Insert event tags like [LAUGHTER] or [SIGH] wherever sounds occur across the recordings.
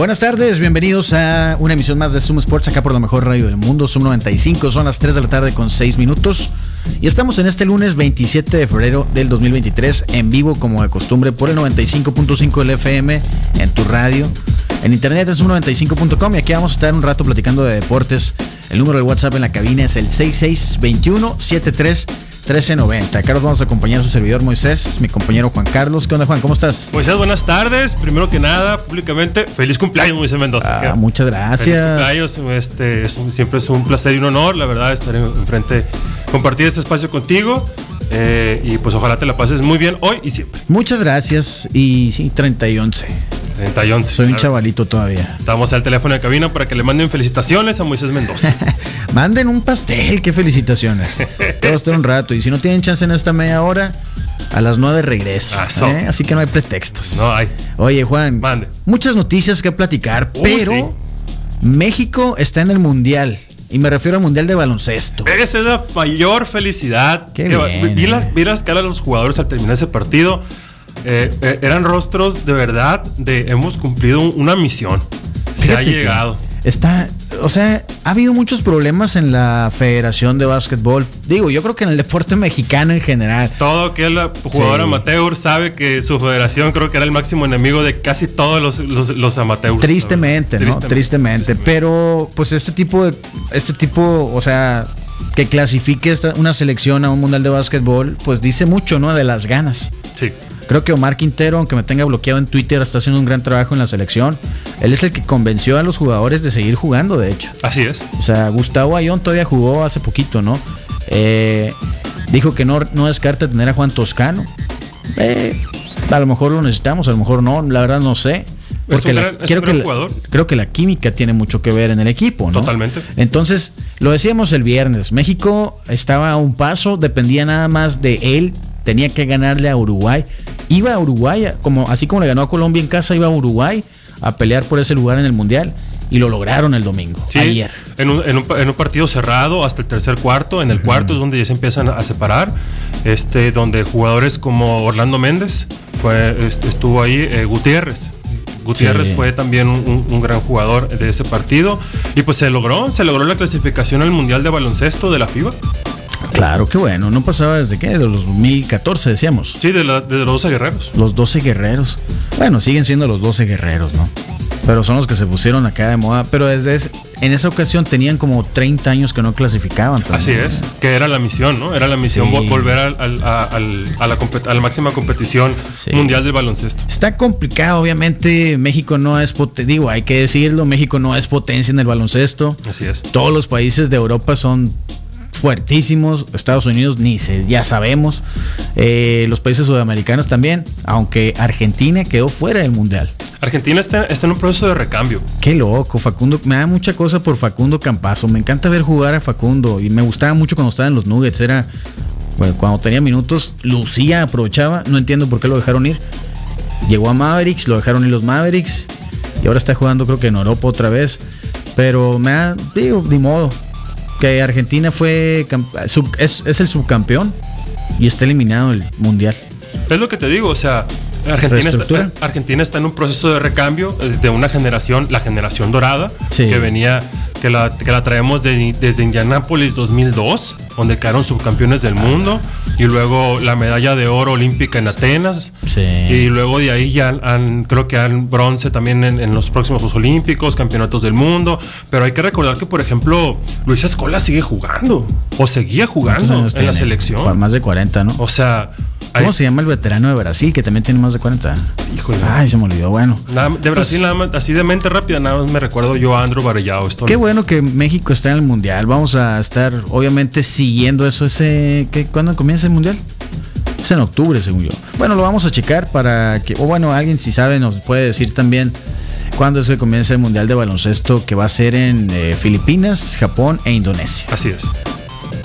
Buenas tardes, bienvenidos a una emisión más de Zoom Sports acá por la mejor radio del mundo, Zoom 95, son las 3 de la tarde con 6 minutos y estamos en este lunes 27 de febrero del 2023 en vivo como de costumbre por el 95.5 del FM en tu radio, en internet en zoom95.com y aquí vamos a estar un rato platicando de deportes. El número de WhatsApp en la cabina es el 6621 73 1390. Acá nos vamos a acompañar a su servidor Moisés, mi compañero Juan Carlos. ¿Qué onda, Juan? ¿Cómo estás? Moisés, buenas tardes. Primero que nada, públicamente, feliz cumpleaños, Moisés Mendoza. Ah, muchas gracias. Feliz cumpleaños. Este, es un- siempre es un placer y un honor, la verdad, estar en- enfrente, compartir este espacio contigo. eh, y pues ojalá te la pases muy bien hoy y siempre. Muchas gracias. Y sí, 30 y 11. 30 y 11. Soy un chavalito todavía. Estamos al teléfono de cabina para que le manden felicitaciones a Moisés Mendoza. [LAUGHS] Manden un pastel, qué felicitaciones. Te va a estar un rato. Y si no tienen chance en esta media hora, a las 9 regreso. Ah. ¿eh? Así que no hay pretextos. No hay. Oye, Juan, Mande. muchas noticias que platicar, Uh, pero sí. México está en el Mundial. Y me refiero al Mundial de Baloncesto. Esa es la mayor felicidad. Qué bien, vi, las, eh. vi las caras de los jugadores al terminar ese partido. Eh, eh, eran rostros de verdad de hemos cumplido un- una misión. Se ha llegado. Está, o sea, ha habido muchos problemas en la Federación de Básquetbol. Digo, yo creo que en el deporte mexicano en general. Todo aquel jugador Sí. amateur sabe que su federación creo que era el máximo enemigo de casi todos los, los, los amateurs. Tristemente, ¿no? Tristemente, Pero, pues este tipo de. Este tipo, o sea, que clasifique esta- una selección a un mundial de básquetbol, pues dice mucho, ¿no? De las ganas. Sí. Creo que Omar Quintero, aunque me tenga bloqueado en Twitter, está haciendo un gran trabajo en la selección. Él es el que convenció a los jugadores de seguir jugando, de hecho. Así es. O sea, Gustavo Ayón todavía jugó hace poquito, ¿no? Eh, dijo que no, no descarta tener a Juan Toscano. Eh, a lo mejor lo necesitamos, a lo mejor no, la verdad no sé. Es un la- gran- un creo, que la, creo que la química tiene mucho que ver en el equipo, ¿no? Totalmente. Entonces, lo decíamos el viernes, México estaba a un paso, dependía nada más de él, tenía que ganarle a Uruguay. Iba a Uruguay, como, así como le ganó a Colombia en casa, iba a Uruguay a pelear por ese lugar en el Mundial. Y lo lograron el domingo, Sí, ayer. En un, en, un, en un partido cerrado hasta el tercer cuarto. En el cuarto es donde ya se empiezan a separar. Este, donde jugadores como Orlando Méndez fue, est- estuvo ahí, eh, Gutiérrez. Gutiérrez Sí. fue también un, un- un gran jugador de ese partido. Y pues se logró, se logró la clasificación al Mundial de Baloncesto de la FIBA. Claro, qué bueno. No pasaba desde qué, de los 2014 decíamos. Sí, de, la- de los 12 guerreros. Los 12 guerreros. Bueno, siguen siendo los 12 guerreros, ¿no? Pero son los que se pusieron acá de moda. Pero desde ese- en esa ocasión tenían como 30 años que no clasificaban. Así es, que era la misión, ¿no? Era la misión Sí. volver al- al- a, al- a la, compet- a la máxima competición Sí. mundial del baloncesto. Está complicado, obviamente. México no es potencia. Digo, hay que decirlo. México no es potencia en el baloncesto. Así es. Todos los países de Europa son fuertísimos. Estados Unidos ni se, ya sabemos. Eh, los países sudamericanos también. Aunque Argentina quedó fuera del mundial. Argentina está, está en un proceso de recambio. Qué loco, Facundo. Me da mucha cosa por Facundo Campazo. Me encanta ver jugar a Facundo. Y me gustaba mucho cuando estaba en los Nuggets. Era. Bueno, cuando tenía minutos, lucía, aprovechaba. No entiendo por qué lo dejaron ir. Llegó a Mavericks, lo dejaron ir los Mavericks. Y ahora está jugando, creo que en Europa otra vez. Pero me da. Digo, ni modo. Que Argentina fue. sub- es, es el subcampeón. Y está eliminado el mundial. Es lo que te digo, o sea, Argentina está, Argentina está en un proceso de recambio eh, de una generación, la generación dorada, Sí. que venía, que la, que la traemos de- desde Indianápolis 2002, donde quedaron subcampeones del mundo, y luego la medalla de oro olímpica en Atenas, Sí. y luego de ahí ya han, creo que han bronce también en, en los próximos Juegos Olímpicos, campeonatos del mundo, pero hay que recordar que, por ejemplo, Luis Escola sigue jugando, o seguía ¿Cuántos jugando en la tiene? selección. Más de 40, ¿no? O sea, ¿Cómo se llama el veterano de Brasil que también tiene más de 40? Híjole. Ay, se me olvidó. Bueno, Nada- de Brasil, nada más, así de mente rápida, nada más me recuerdo yo a Andrew Varellao. Esto qué no- bueno que México está en el mundial. Vamos a estar, obviamente, siguiendo eso. Ese, ¿qué, ¿Cuándo comienza el mundial? Es en octubre, según yo. Bueno, lo vamos a checar para que, o bueno, alguien si sabe nos puede decir también cuándo que comienza el mundial de baloncesto que va a ser en eh, Filipinas, Japón e Indonesia. Así es.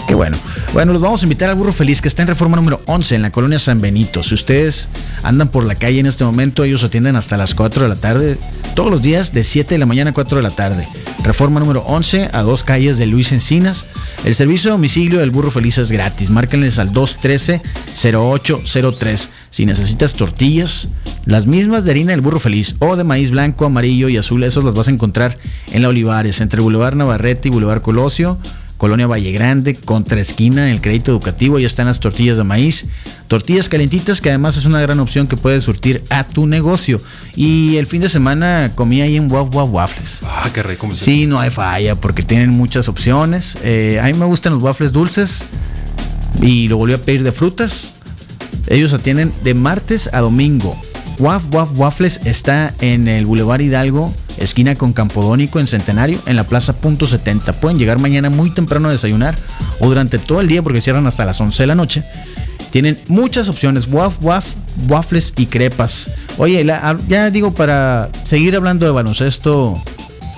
Qué bueno. Bueno, los vamos a invitar al Burro Feliz que está en reforma número 11 en la colonia San Benito. Si ustedes andan por la calle en este momento, ellos atienden hasta las 4 de la tarde, todos los días de 7 de la mañana a 4 de la tarde. Reforma número 11 a dos calles de Luis Encinas. El servicio de domicilio del Burro Feliz es gratis. Márquenles al 213-0803. Si necesitas tortillas, las mismas de harina del Burro Feliz o de maíz blanco, amarillo y azul, esos las vas a encontrar en la Olivares, entre Boulevard Navarrete y Boulevard Colosio. Colonia Valle Grande, contra esquina en el crédito educativo, ya están las tortillas de maíz, tortillas calentitas que además es una gran opción que puedes surtir a tu negocio. Y el fin de semana comí ahí en Waf Waf Waffles. Ah, qué rico. Sí, no hay falla porque tienen muchas opciones. Eh, a mí me gustan los waffles dulces y lo volví a pedir de frutas. Ellos atienden de martes a domingo. Waf Waf Waffles está en el Boulevard Hidalgo esquina con Campodónico en Centenario, en la Plaza Punto 70. Pueden llegar mañana muy temprano a desayunar o durante todo el día porque cierran hasta las 11 de la noche. Tienen muchas opciones, waf, waf, waffles y crepas. Oye, ya digo, para seguir hablando de baloncesto,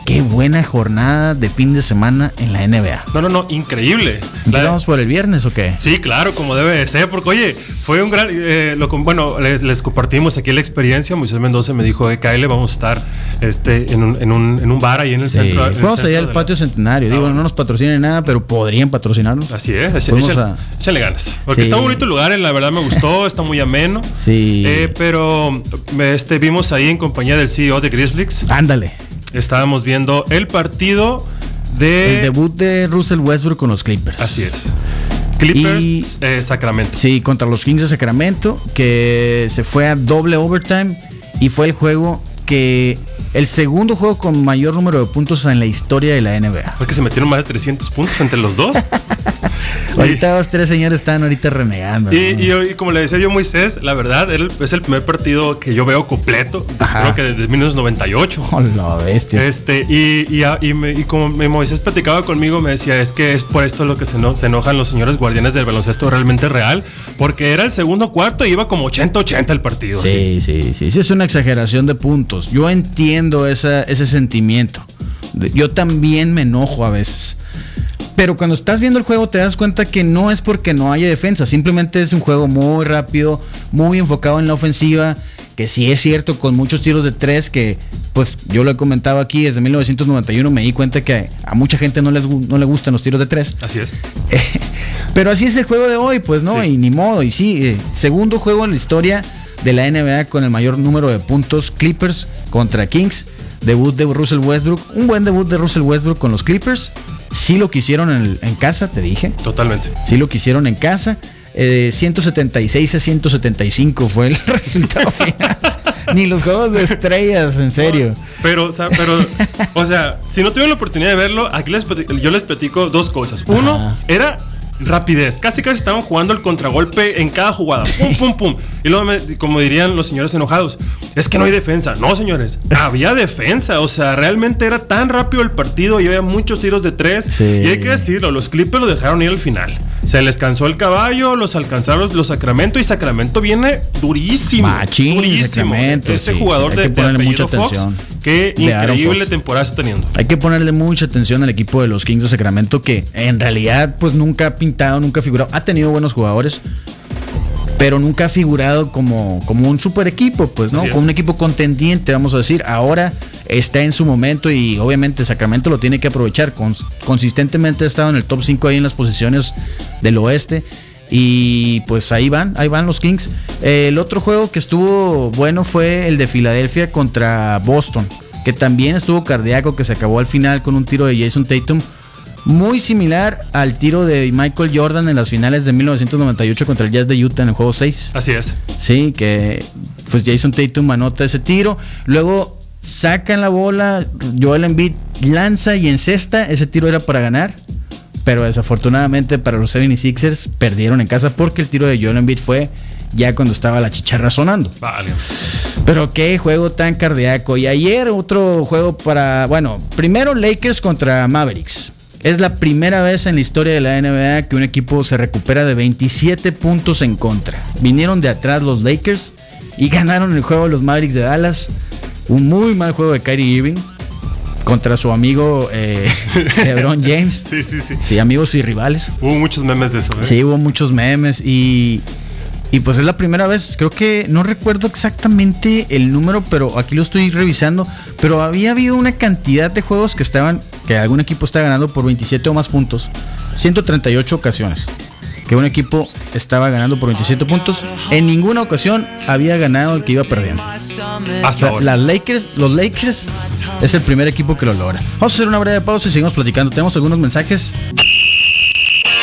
Qué buena jornada de fin de semana en la NBA. No, no, no, increíble. ¿Vamos por el viernes o qué? Sí, claro, como debe de ser, porque oye, fue un gran... Eh, lo, bueno, les, compartimos aquí la experiencia, Moisés Mendoza me dijo, eh, Kyle, vamos a estar este, en, un, en, un, en un bar ahí en el centro. Fuimos allá al patio centenario, digo, no nos patrocinan nada, pero podrían patrocinarnos. Así es, échale, ganas. Porque está bonito el lugar, la verdad me gustó, [LAUGHS] está muy ameno. Sí. Eh, pero este, vimos ahí en compañía del CEO de Grizzlies. Ándale estábamos viendo el partido de... El debut de Russell Westbrook con los Clippers. Así es. Clippers eh, Sacramento. Sí, contra los Kings de Sacramento, que se fue a doble overtime y fue el juego que el segundo juego con mayor número de puntos en la historia de la NBA. Fue que se metieron más de 300 puntos entre los dos. [LAUGHS] [LAUGHS] ahorita los tres señores están ahorita renegando. Y, como le decía yo Moisés, la verdad, es el primer partido que yo veo completo. Creo que desde 1998. Oh, la bestia. Este, y, y, como Moisés platicaba conmigo, me decía, es que es por esto lo que se, se enojan los señores guardianes del baloncesto realmente real, porque era el segundo cuarto y iba como 80-80 el partido. Sí, sí, sí, sí, es una exageración de puntos. Yo entiendo ese sentimiento. Yo también me enojo a veces. Pero cuando estás viendo el juego te das cuenta que no es porque no haya defensa, simplemente es un juego muy rápido, muy enfocado en la ofensiva, que sí es cierto con muchos tiros de tres que pues yo lo he comentado aquí desde 1991 me di cuenta que a mucha gente no, les, no le gustan los tiros de tres. Así es. [LAUGHS] pero así es el juego de hoy, pues no, y ni modo, y sí, eh, segundo juego en la historia de la NBA con el mayor número de puntos, Clippers contra Kings. Debut de Russell Westbrook, un buen debut de Russell Westbrook con los Clippers. Sí lo quisieron en, casa, te dije. Totalmente. Sí lo quisieron en casa. 176 eh, a 175 fue el [LAUGHS] resultado final. Ni los juegos de estrellas, en serio. pero, o sea, pero, o sea, si no tuvieron la oportunidad de verlo, aquí les yo les platico dos cosas. Uno, era rapidez. Casi casi estaban jugando el contragolpe en cada jugada. [LAUGHS] Pum, pum, pum. Y luego, como dirían los señores enojados, es que no hay defensa. No, señores, había defensa. O sea, realmente era tan rápido el partido y había muchos tiros de tres. Y hay que decirlo, los Clippers lo dejaron ir al final. Se les cansó el caballo, los alcanzaron los Sacramento y Sacramento viene durísimo. durísimo. Ese jugador de, de mucha Fox, qué increíble temporada está teniendo. Hay que ponerle mucha atención al equipo de los Kings de Sacramento que en realidad pues nunca nunca ha figurado. Ha tenido buenos jugadores, pero nunca ha figurado como, como un super equipo, pues, ¿no? Como un equipo contendiente, vamos a decir. Ahora está en su momento y obviamente Sacramento lo tiene que aprovechar. consistentemente ha estado en el top 5 ahí en las posiciones del oeste. Y pues ahí van, ahí van los Kings. el otro juego que estuvo bueno fue el de Filadelfia contra Boston, que también estuvo cardíaco, que se acabó al final con un tiro de Jason Tatum muy similar al tiro de Michael Jordan en las finales de 1998 contra el Jazz de Utah en el juego 6. Así es. Sí, que pues Jason Tatum anota ese tiro. Luego sacan la bola, Joel Embiid lanza y encesta. Ese tiro era para ganar. Pero desafortunadamente para los 76ers perdieron en casa porque el tiro de Joel Embiid fue ya cuando estaba la chicharra sonando. Vale. Pero qué juego tan cardíaco. Y ayer otro juego para, bueno, primero Lakers contra Mavericks. Es la primera vez en la historia de la NBA que un equipo se recupera de 27 puntos en contra. Vinieron de atrás los Lakers y [LAUGHS] ganaron el juego los Mavericks de Dallas. Un muy mal juego de Kyrie Irving. contra su amigo eh, [LAUGHS] LeBron James. Sí, sí, sí. Sí, amigos y rivales. Hubo muchos memes de eso. ¿eh? Sí, hubo muchos memes y, y pues es la primera vez, creo que no recuerdo exactamente el número, pero aquí lo estoy revisando, pero había habido una cantidad de juegos que estaban, que algún equipo está ganando por 27 o más puntos, 138 ocasiones. Que un equipo estaba ganando por 27 puntos. En ninguna ocasión había ganado el que iba perdiendo. Hasta La- ahora. las Lakers, los Lakers es el primer equipo que lo logra. Vamos a hacer una breve pausa y seguimos platicando. Tenemos algunos mensajes.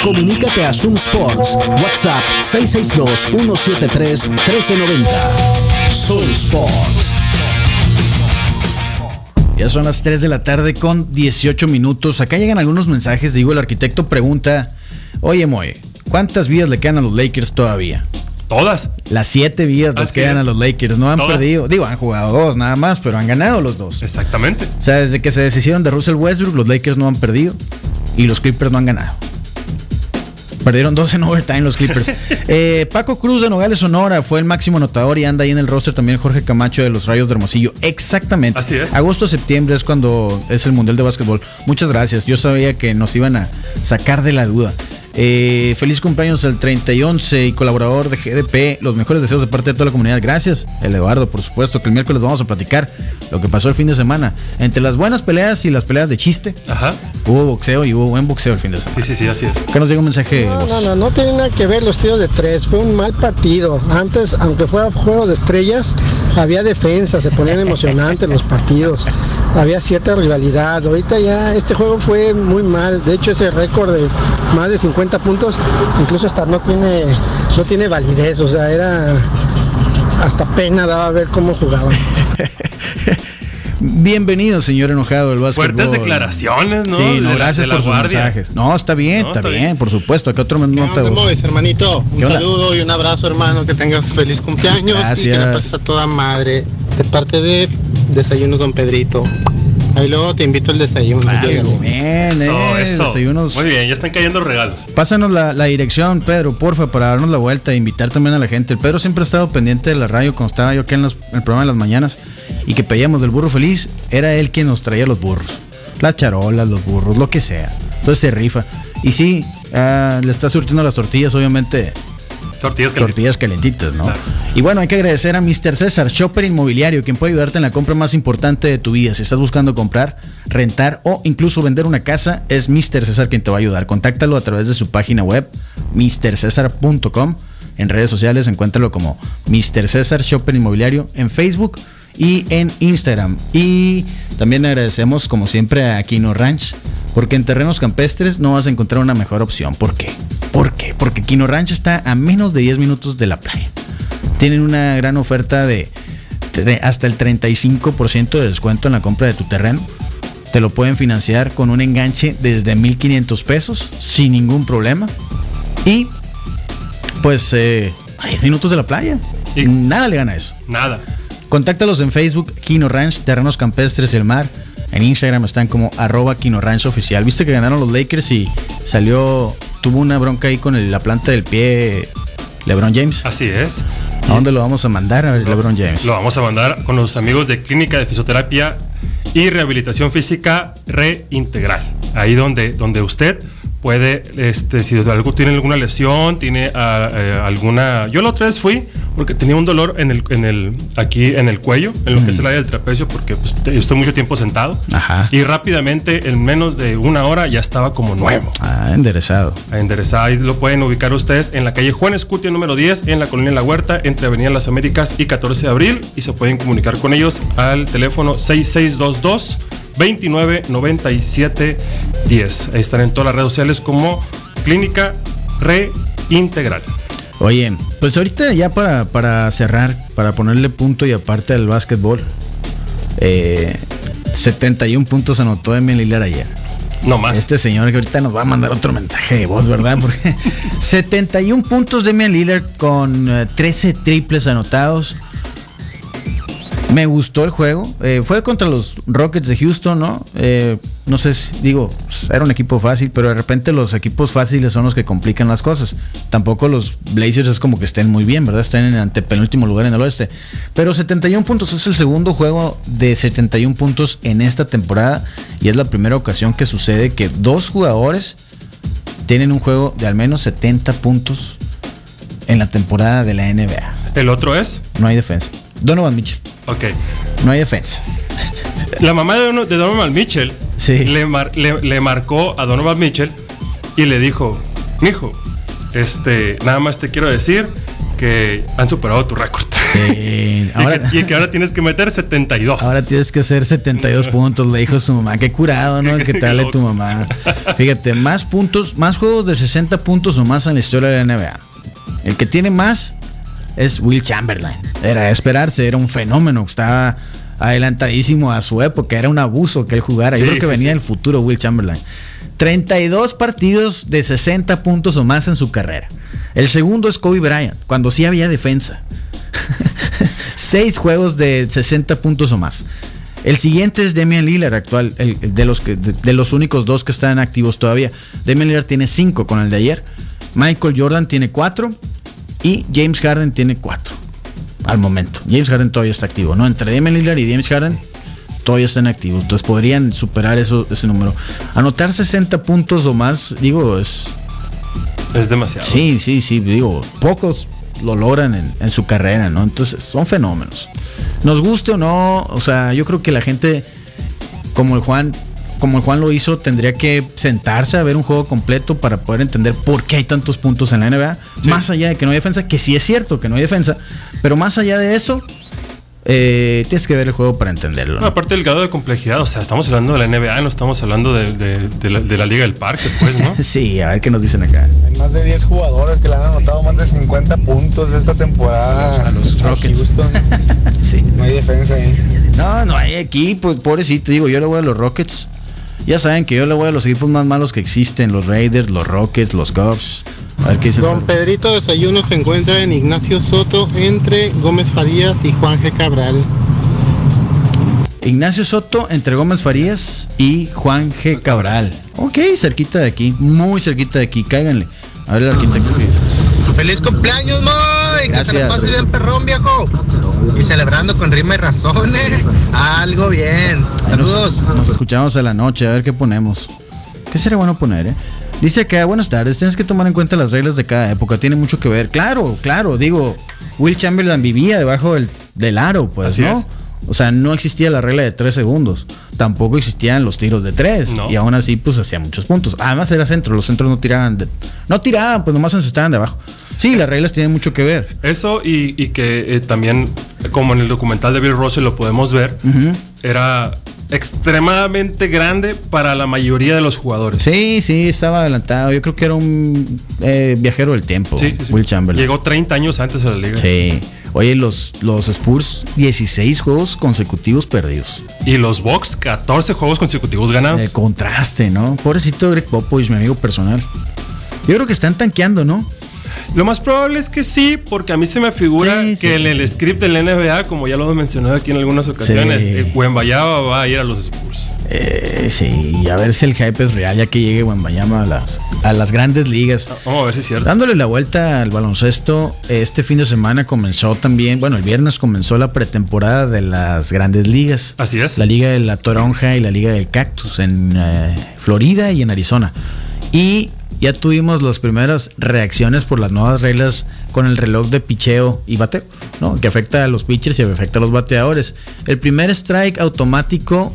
Comunícate a Zoom Sports. WhatsApp 662-173-1390. Zoom Sports. Ya son las 3 de la tarde con 18 minutos. Acá llegan algunos mensajes. Digo, el arquitecto pregunta: Oye, Moe, ¿cuántas vidas le quedan a los Lakers todavía? Todas. Las 7 vidas les Así quedan a los Lakers. No han Todas. perdido. Digo, han jugado dos nada más, pero han ganado los dos. Exactamente. O sea, desde que se deshicieron de Russell Westbrook, los Lakers no han perdido y los Clippers no han ganado. Perdieron dos en overtime los Clippers. [LAUGHS] Eh, Paco Cruz de Nogales, Sonora, fue el máximo anotador y anda ahí en el roster también Jorge Camacho de los Rayos de Hermosillo. Exactamente. Así es. Agosto-septiembre es cuando es el Mundial de Básquetbol. Muchas gracias. Yo sabía que nos iban a sacar de la duda. Eh, feliz cumpleaños al 30 y 11 y colaborador de GDP. Los mejores deseos de parte de toda la comunidad. Gracias, el Eduardo, por supuesto, que el miércoles vamos a platicar lo que pasó el fin de semana. Entre las buenas peleas y las peleas de chiste, Ajá. hubo boxeo y hubo buen boxeo el fin de semana. Sí, sí, sí, así es. Acá nos llega un mensaje No, no, no, no tiene nada que ver los tiros de tres. Fue un mal partido. Antes, aunque fuera juego de estrellas, había defensa, se ponían emocionantes los partidos. Había cierta rivalidad. Ahorita ya este juego fue muy mal. De hecho, ese récord de más de 50 puntos, incluso hasta no tiene, no tiene validez. O sea, era hasta pena daba ver cómo jugaban. [LAUGHS] Bienvenido, señor enojado del básquetbol. Fuertes declaraciones, ¿no? Sí, De no, la- gracias la por sus guardia. mensajes. No, está bien, No, está, está bien, bien. por supuesto. Acá otro ¿Qué nota onda, de voz. Mois, hermanito? Un saludo y un abrazo, hermano. Que tengas feliz cumpleaños y que Gracias. la pases a toda madre. De parte de Desayunos Don Pedrito. Ahí luego te invito al desayuno. Bien, Eso, eh, eso. desayunos. Muy bien, ya están cayendo regalos. Pásanos la, la dirección, Pedro, porfa, para darnos la vuelta e invitar también a la gente. El Pedro siempre ha estado pendiente de la radio cuando estaba yo aquí en, los- en el programa de las mañanas y que pedíamos del burro feliz. Era él quien nos traía los burros. Las charolas, los burros, lo que sea. Entonces se rifa. Y sí, ah, le está surtiendo las tortillas, obviamente Tortillas calentitas, ¿no? Claro. Y bueno, hay que agradecer a Mr. César, Shopper Inmobiliario, quien puede ayudarte en la compra más importante de tu vida. Si estás buscando comprar, rentar o incluso vender una casa, es Mr. César quien te va a ayudar. Contáctalo a través de su página web, mrcesar.com. En redes sociales, encuéntralo como Mr. César Shopper Inmobiliario en Facebook y en Instagram. Y también agradecemos, como siempre, a Kino Ranch, porque en terrenos campestres no vas a encontrar una mejor opción. ¿Por qué? ¿Por qué? Porque Kino Ranch está a menos de 10 minutos de la playa. Tienen una gran oferta de, de hasta el 35% de descuento en la compra de tu terreno. Te lo pueden financiar con un enganche desde 1.500 pesos sin ningún problema. Y pues eh, a 10 minutos de la playa. Y- Nada le gana eso. Nada. Contáctalos en Facebook, Kino Ranch, Terrenos Campestres y el Mar. En Instagram están como arroba Kino Ranch Oficial. Viste que ganaron los Lakers y salió, tuvo una bronca ahí con el- la planta del pie LeBron James. Así es. ¿A dónde lo vamos a mandar a LeBron James? Lo vamos a mandar con los amigos de Clínica de Fisioterapia y Rehabilitación Física Reintegral. Ahí donde, donde usted puede, este, si algo tiene alguna lesión, tiene ah, eh, alguna. Yo la otra vez fui porque tenía un dolor en el, en el, aquí en el cuello, en lo que es el área del trapecio, porque pues, te- estoy mucho tiempo sentado. Ajá. Y rápidamente, en menos de una hora, ya estaba como nuevo. Ah, enderezado. A enderezar, ahí lo pueden ubicar ustedes en la calle Juan Escutia número 10, en la colonia La Huerta, entre Avenida Las Américas y 14 de abril. Y se pueden comunicar con ellos al teléfono 6622 2997 10. Ahí están en todas las redes sociales como Clínica Reintegral. Oye, pues ahorita ya para, para cerrar, para ponerle punto y aparte al básquetbol, eh, 71 puntos anotó Emil Lillard ayer. No más. Este señor que ahorita nos va a mandar otro mensaje de voz, ¿verdad? Porque [LAUGHS] 71 puntos de Damian Lillard con eh, 13 triples anotados. Me gustó el juego. Eh, fue contra los Rockets de Houston, ¿no? Eh, no sé si, digo, era un equipo fácil, pero de repente los equipos fáciles son los que complican las cosas. Tampoco los Blazers es como que estén muy bien, ¿verdad? Están en el antepenúltimo lugar en el oeste. Pero 71 puntos es el segundo juego de 71 puntos en esta temporada y es la primera ocasión que sucede que dos jugadores tienen un juego de al menos 70 puntos en la temporada de la NBA. ¿El otro es? No hay defensa. Donovan Mitchell. Ok. No hay defensa. La mamá de, Dono- de Donovan Mitchell Sí. le, mar- le- le marcó a Donovan Mitchell y le dijo, mijo, este, nada más te quiero decir que han superado tu récord. Sí. [LAUGHS] y, que, y que ahora tienes que meter 72. ahora tienes que hacer 72 [LAUGHS] puntos, le dijo su mamá. Qué curado, ¿no? Que te hable tu mamá. Fíjate, más puntos, más juegos de 60 puntos o más en la historia de la NBA. El que tiene más es Will Chamberlain. Era de esperarse, era un fenómeno. Estaba adelantadísimo a su época. Era un abuso que él jugara. Yo creo que sí, venía sí. del futuro Will Chamberlain. 32 partidos de 60 puntos o más en su carrera. El segundo es Kobe Bryant, cuando sí había defensa. [LAUGHS] Seis juegos de 60 puntos o más. El siguiente es Damian Lillard, actual, el- el de, los que, de, de los únicos dos que están activos todavía. Damian Lillard tiene cinco con el de ayer. Michael Jordan tiene cuatro. Y James Harden tiene cuatro. Al momento. James Harden todavía está activo, ¿no? Entre Damian Lillard y James Harden todavía están activos. Entonces podrían superar eso, ese número. Anotar 60 puntos o más, digo, es, Es demasiado. Sí, sí, sí, digo, pocos lo logran en, en su carrera, ¿no? Entonces, son fenómenos. Nos guste o no, o sea, yo creo que la gente, como el Juan, como el Juan lo hizo, tendría que sentarse a ver un juego completo para poder entender por qué hay tantos puntos en la NBA. Sí. Más allá de que no hay defensa, que sí es cierto que no hay defensa, pero más allá de eso, eh, tienes que ver el juego para entenderlo. No, ¿no? aparte del grado de complejidad, o sea, estamos hablando de la NBA, no estamos hablando de, de- de la, de la Liga del Parque, pues, ¿no? [LAUGHS] Sí, a ver qué nos dicen acá. Hay más de 10 jugadores que le han anotado más de 50 puntos esta temporada A los Rockets. Houston. [LAUGHS] Sí. No hay defensa ahí. No, no hay equipo, pobrecito, digo, yo le voy a los Rockets. Ya saben que yo le voy a los equipos más malos que existen, los Raiders, los Rockets, los Cubs. A ver qué dice. Don. Pedrito Desayuno se encuentra en Ignacio Soto entre Gómez Farías y Juan G. Cabral. Ignacio Soto entre Gómez Farías y Juan G. Cabral. Ok, cerquita de aquí, muy cerquita de aquí, cáiganle. A ver el arquitecto que dice. ¡Feliz cumpleaños, Moy! Que Gracias. la pases bien, perrón, viejo. Y celebrando con rima y razón, ¿eh? Algo bien. Nos- Saludos. Nos, escuchamos a la noche, a ver qué ponemos. ¿Qué sería bueno poner, eh? Dice acá, buenas tardes, tienes que tomar en cuenta las reglas de cada época, tiene mucho que ver. Claro, claro, digo, Will Chamberlain vivía debajo del, del aro, pues, Así ¿no? es. O sea, no existía la regla de tres segundos. Tampoco existían los tiros de tres. No. Y aún así, pues hacía muchos puntos. Además era centro, los centros no tiraban de- No tiraban, pues nomás estaban debajo. Sí, las reglas tienen mucho que ver. Eso y, y que eh, también, como en el documental de Bill Russell lo podemos ver, era extremadamente grande para la mayoría de los jugadores. Sí, sí, estaba adelantado. Yo creo que era un eh, viajero del tiempo, Sí, sí. Will Chamberlain. Llegó 30 años antes a la liga. Sí. Oye, los, los Spurs, 16 juegos consecutivos perdidos. Y los Bucks, 14 juegos consecutivos ganados. El contraste, ¿no? Pobrecito Greg Popovich, mi amigo personal. Yo creo que están tanqueando, ¿no? Lo más probable es que sí, porque a mí se me figura Sí, que sí, en el script del NBA, como ya lo hemos mencionado aquí en algunas ocasiones, Sí. eh, va a ir a los Spurs. Eh, sí, y a ver si el hype es real ya que llegue Wembanyama a las, a las grandes ligas. Vamos a ver si es cierto. Dándole la vuelta al baloncesto, este fin de semana comenzó también, bueno, el viernes comenzó la pretemporada de las grandes ligas. Así es. La Liga de la Toronja y la Liga del Cactus en eh, Florida y en Arizona. Y ya tuvimos las primeras reacciones por las nuevas reglas con el reloj de picheo y bateo, ¿no? Que afecta a los pitchers y afecta a los bateadores. El primer strike automático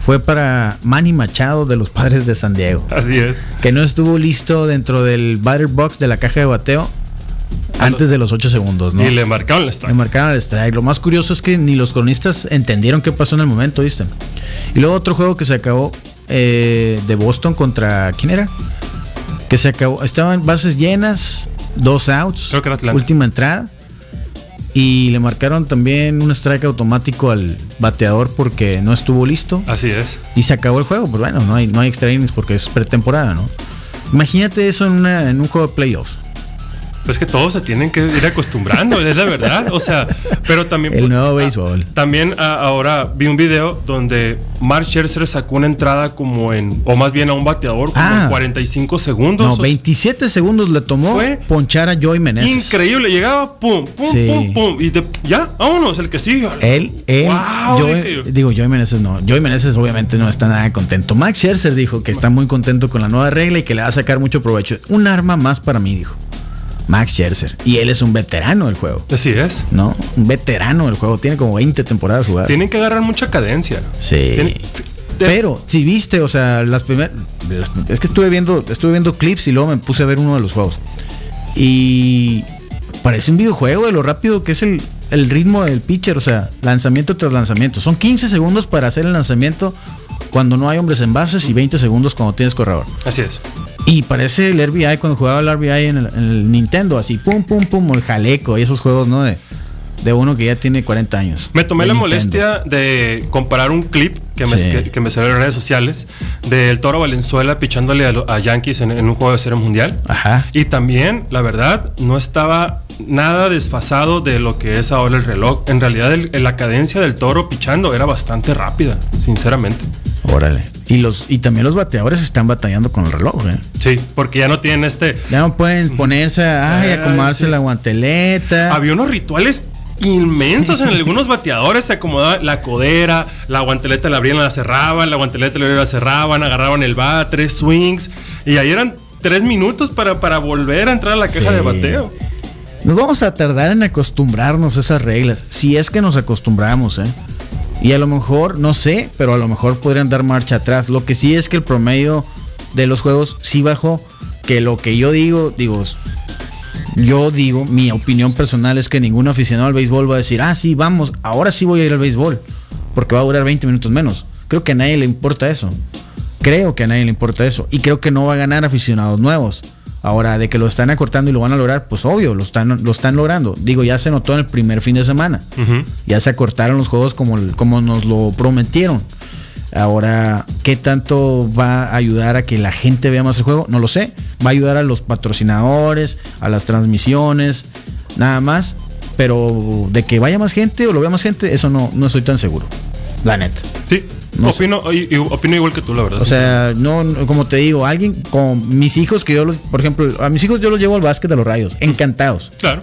fue para Manny Machado de los Padres de San Diego, Así es. que no estuvo listo dentro del batter box de la caja de bateo antes de los 8 segundos, ¿no? Y le marcaron la strike. Le marcaron el strike. Lo más curioso es que ni los cronistas entendieron qué pasó en el momento, ¿viste? Y luego otro juego que se acabó eh, de Boston contra. ¿Quién era? Que se acabó. Estaban bases llenas, dos outs. Creo que era Atlanta. Última entrada. Y le marcaron también un strike automático al bateador porque no estuvo listo. Así es. Y se acabó el juego. Pero bueno, no hay, no hay extra innings porque es pretemporada, ¿no? Imagínate eso en, una- en un juego de playoffs. Pues que todos se tienen que ir acostumbrando, es la verdad. O sea, pero también. El nuevo ah, béisbol. También ah, ahora vi un video donde Mark Scherzer sacó una entrada como en, o más bien a un bateador como Ah. en 45 segundos. No, O sea, 27 segundos le tomó Fue ponchar a Joey Meneses. Increíble, llegaba, pum, pum, Sí. pum, pum. Y de- ya, vámonos, el que sigue. Él, él, Wow, Joey- dije- digo, Joey Meneses no. Joey Meneses obviamente no está nada contento. Max Scherzer dijo que está muy contento con la nueva regla y que le va a sacar mucho provecho. Un arma más para mí, dijo. Max Scherzer. Y él es un veterano del juego. Así es. ¿No? Un veterano del juego. Tiene como 20 temporadas jugadas. Tienen que agarrar mucha cadencia. Sí. Tienen- Pero si viste, o sea, las primeras es que estuve viendo estuve viendo clips y luego me puse a ver uno de los juegos. Y parece un videojuego de lo rápido que es el, el ritmo del pitcher, o sea, lanzamiento tras lanzamiento. Son 15 segundos para hacer el lanzamiento cuando no hay hombres en bases y 20 segundos cuando tienes corredor. Así es. Y parece el RBI cuando jugaba el RBI en el, en el Nintendo, así pum pum pum, el jaleco y esos juegos, ¿no? De, de uno que ya tiene 40 años. Me tomé la Nintendo. molestia de comparar un clip que me, Sí. que, que me salió en redes sociales del Toro Valenzuela pichándole a, Yankees en, en un juego de serie mundial. Ajá. Y también, la verdad, no estaba nada desfasado de lo que es ahora el reloj. En realidad, el- la cadencia del Toro pichando era bastante rápida, sinceramente. Órale. Y los y también los bateadores están batallando con el reloj, ¿eh? Sí, porque ya no tienen este... Ya no pueden ponerse a ay, Ay, acomodarse sí. la guanteleta. Había unos rituales inmensos en algunos bateadores. Se acomodaba la codera, la guanteleta la abrían, la cerraban, la guanteleta la abrían, la cerraban, agarraban el bat, tres swings. Y ahí eran tres minutos para, para volver a entrar a la caja Sí. de bateo. Nos vamos a tardar en acostumbrarnos a esas reglas. Si es que nos acostumbramos, ¿eh? Y a lo mejor, no sé, pero a lo mejor podrían dar marcha atrás. Lo que sí es que el promedio de los juegos sí bajó. Que lo que yo digo, digo, yo digo, mi opinión personal es que ningún aficionado al béisbol va a decir, ah, sí, vamos, ahora sí voy a ir al béisbol. Porque va a durar 20 minutos menos. Creo que a nadie le importa eso. Creo que a nadie le importa eso. Y creo que no va a ganar aficionados nuevos. Ahora, de que lo están acortando y lo van a lograr, pues obvio, lo están, lo están logrando. Digo, ya se notó en el primer fin de semana. Ya se acortaron los juegos como, como nos lo prometieron. Ahora, ¿qué tanto va a ayudar a que la gente vea más el juego? No lo sé. Va a ayudar a los patrocinadores, a las transmisiones, nada más. Pero de que vaya más gente o lo vea más gente, eso no, no estoy tan seguro. La neta. Sí, No opino, y- y opino igual que tú, la verdad. O sea, no, no, como te digo, alguien con mis hijos que yo los, por ejemplo, a mis hijos yo los llevo al básquet de los rayos, encantados. claro.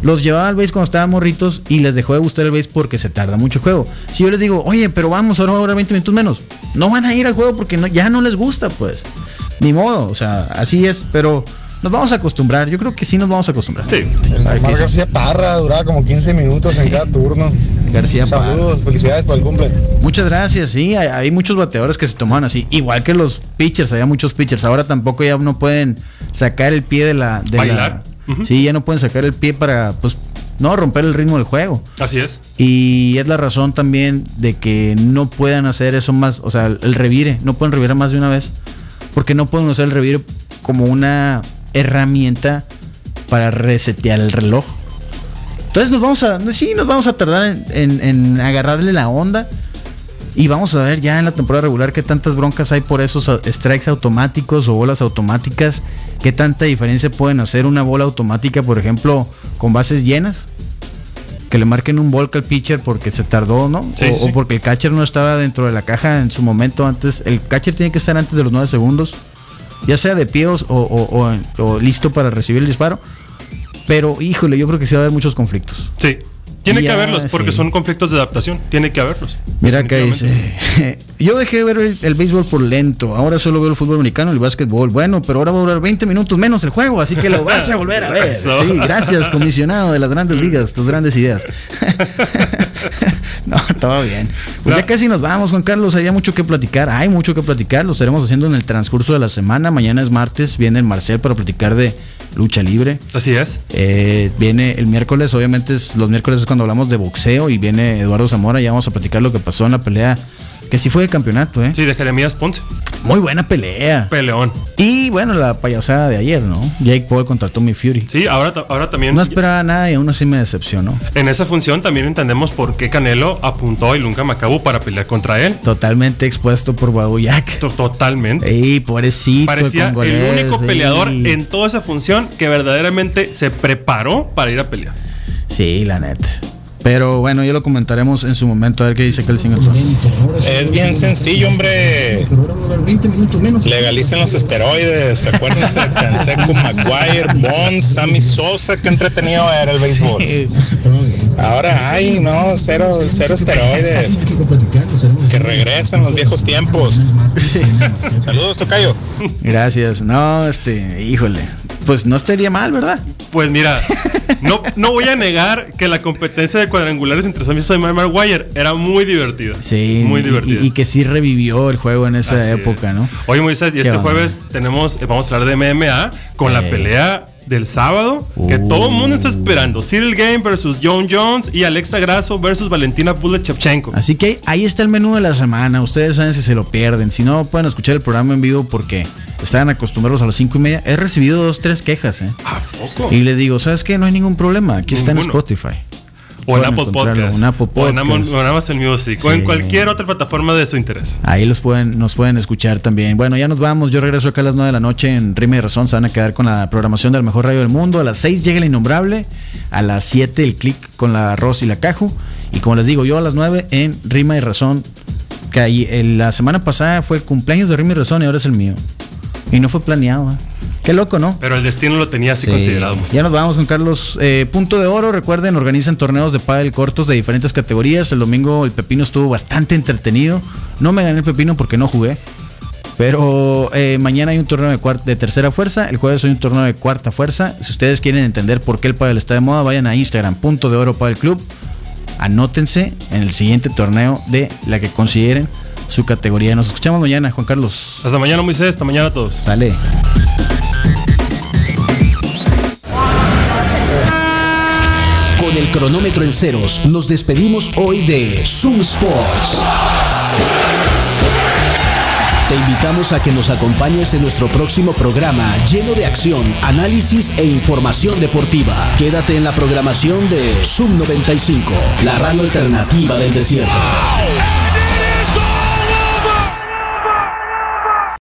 Los llevaba al béis cuando estaban morritos y les dejó de gustar el béis porque se tarda mucho el juego. Si yo les digo, oye, pero vamos, ahora va a durar 20 minutos menos, no van a ir al juego porque no, ya no les gusta, pues. Ni modo, o sea, así es, pero nos vamos a acostumbrar. Yo creo que sí nos vamos a acostumbrar. Sí. El Ay, Omar ¿qué García Parra duraba como 15 minutos en cada turno. García Parra. Saludos, felicidades por el cumple. Muchas gracias, sí, hay, hay muchos bateadores que se toman así, igual que los pitchers, había muchos pitchers, ahora tampoco ya no pueden sacar el pie de la... De Bailar. la-. Sí, ya no pueden sacar el pie para, pues, no romper el ritmo del juego. Así es. Y es la razón también de que no puedan hacer eso más, o sea, el revire, no pueden revirar más de una vez, porque no pueden usar el revire como una herramienta para resetear el reloj. Entonces nos vamos a, sí, nos vamos a tardar en, en- en agarrarle la onda y vamos a ver ya en la temporada regular qué tantas broncas hay por esos strikes automáticos o bolas automáticas, qué tanta diferencia pueden hacer una bola automática, por ejemplo, con bases llenas que le marquen un volca al pitcher porque se tardó, ¿no? Sí, o, porque el catcher no estaba dentro de la caja en su momento antes. El catcher tiene que estar antes de los 9 segundos, ya sea de pie o, listo para recibir el disparo. Pero, híjole, yo creo que sí va a haber muchos conflictos. Sí. Tiene que haberlos, porque sí. son conflictos de adaptación. Tiene que haberlos. Mira que dice, [LAUGHS] yo dejé de ver el, el béisbol por lento, ahora solo veo el fútbol americano y el básquetbol. Bueno, pero ahora va a durar 20 minutos menos el juego, así que lo vas a volver a ver. Sí, gracias, comisionado de las grandes ligas, tus grandes ideas. [LAUGHS] no, todo bien. Pues No. ya casi nos vamos, Juan Carlos, había mucho que platicar, hay mucho que platicar, lo estaremos haciendo en el transcurso de la semana. Mañana es martes, viene el Marcel para platicar de lucha libre. Así es. Eh, viene el miércoles, obviamente es- los miércoles es cuando hablamos de boxeo y viene Eduardo Zamora, ya vamos a platicar lo que pasó en la pelea Que sí fue de campeonato, ¿eh? Sí, de Jeremías Ponce. Muy buena pelea. Peleón. Y bueno, la payasada de ayer, ¿no? Jake Paul contra Tommy Fury. Sí, ahora, ahora también. No esperaba nada y aún así me decepcionó. En esa función también entendemos por qué Canelo apuntó a Ilunga Macabu para pelear contra él. Totalmente expuesto por Babuyak. To- Totalmente. Ey, pobrecito. Parecía el único ey. peleador en toda esa función que verdaderamente se preparó para ir a pelear. Sí, la neta. Pero bueno, ya lo comentaremos en su momento a ver qué dice Singleton. Es bien sencillo, hombre. Legalicen los esteroides. Acuérdense de Canseco, [LAUGHS] Maguire, Bonds, Sammy Sosa. Qué entretenido era el béisbol. Ahora hay, no, cero, cero esteroides. Que regresen los viejos tiempos. Saludos, Tocayo. Gracias. No, este, híjole. Pues no estaría mal, ¿verdad? Pues mira, no, no voy a negar que la competencia de cuadrangulares entre Sammy Sosa y Maguire era muy divertida. Sí. Muy divertida. Y, y que sí revivió el juego en esa Así época, es. ¿no? Oye, Moisés, y este jueves tenemos, eh, vamos a hablar de MMA con la pelea del sábado que Uh. todo el mundo está esperando. Cyril Game versus John Jones y Alexa Grasso versus Valentina Bullet Shevchenko. Así que ahí está el menú de la semana. Ustedes saben si se lo pierden. Si no, pueden escuchar el programa en vivo porque estaban acostumbrados a las cinco y media. He recibido dos, tres quejas, ¿eh? ¿A poco? Y les digo, ¿sabes qué? No hay ningún problema. Aquí está en Ninguno. Spotify. o en Apple Podcast. en Apple O en, o Amazon Music. O en cualquier otra plataforma de su interés. Ahí los pueden, nos pueden escuchar también. Bueno, ya nos vamos. Yo regreso acá a las 9 de la noche en Rima y Razón. Se van a quedar con la programación del mejor radio del mundo. A las 6 llega el innombrable. A las 7 el click con la Ross y la Caju. Y como les digo, yo a las 9 en Rima y Razón. Que ahí, el- la semana pasada fue el cumpleaños de Rima y Razón y ahora es el mío. Y no fue planeado. ¿eh? Qué loco, ¿no? Pero el destino lo tenía así Sí. considerado. Ya nos vamos con Carlos. Eh, punto de oro, recuerden, organizan torneos de pádel cortos de diferentes categorías. El domingo el pepino estuvo bastante entretenido. No me gané el pepino porque no jugué. Pero eh, mañana hay un torneo de, de tercera fuerza. El jueves hay un torneo de cuarta fuerza. Si ustedes quieren entender por qué el pádel está de moda, vayan a Instagram, punto de oro pádel club. Anótense en el siguiente torneo de la que consideren su categoría. Nos escuchamos mañana, Juan Carlos. Hasta mañana, Moisés. Hasta mañana a todos. Sale. Con el cronómetro en ceros, nos despedimos hoy de Zoom Sports. Te invitamos a que nos acompañes en nuestro próximo programa lleno de acción, análisis e información deportiva. Quédate en la programación de Zoom 95, la radio alternativa del desierto.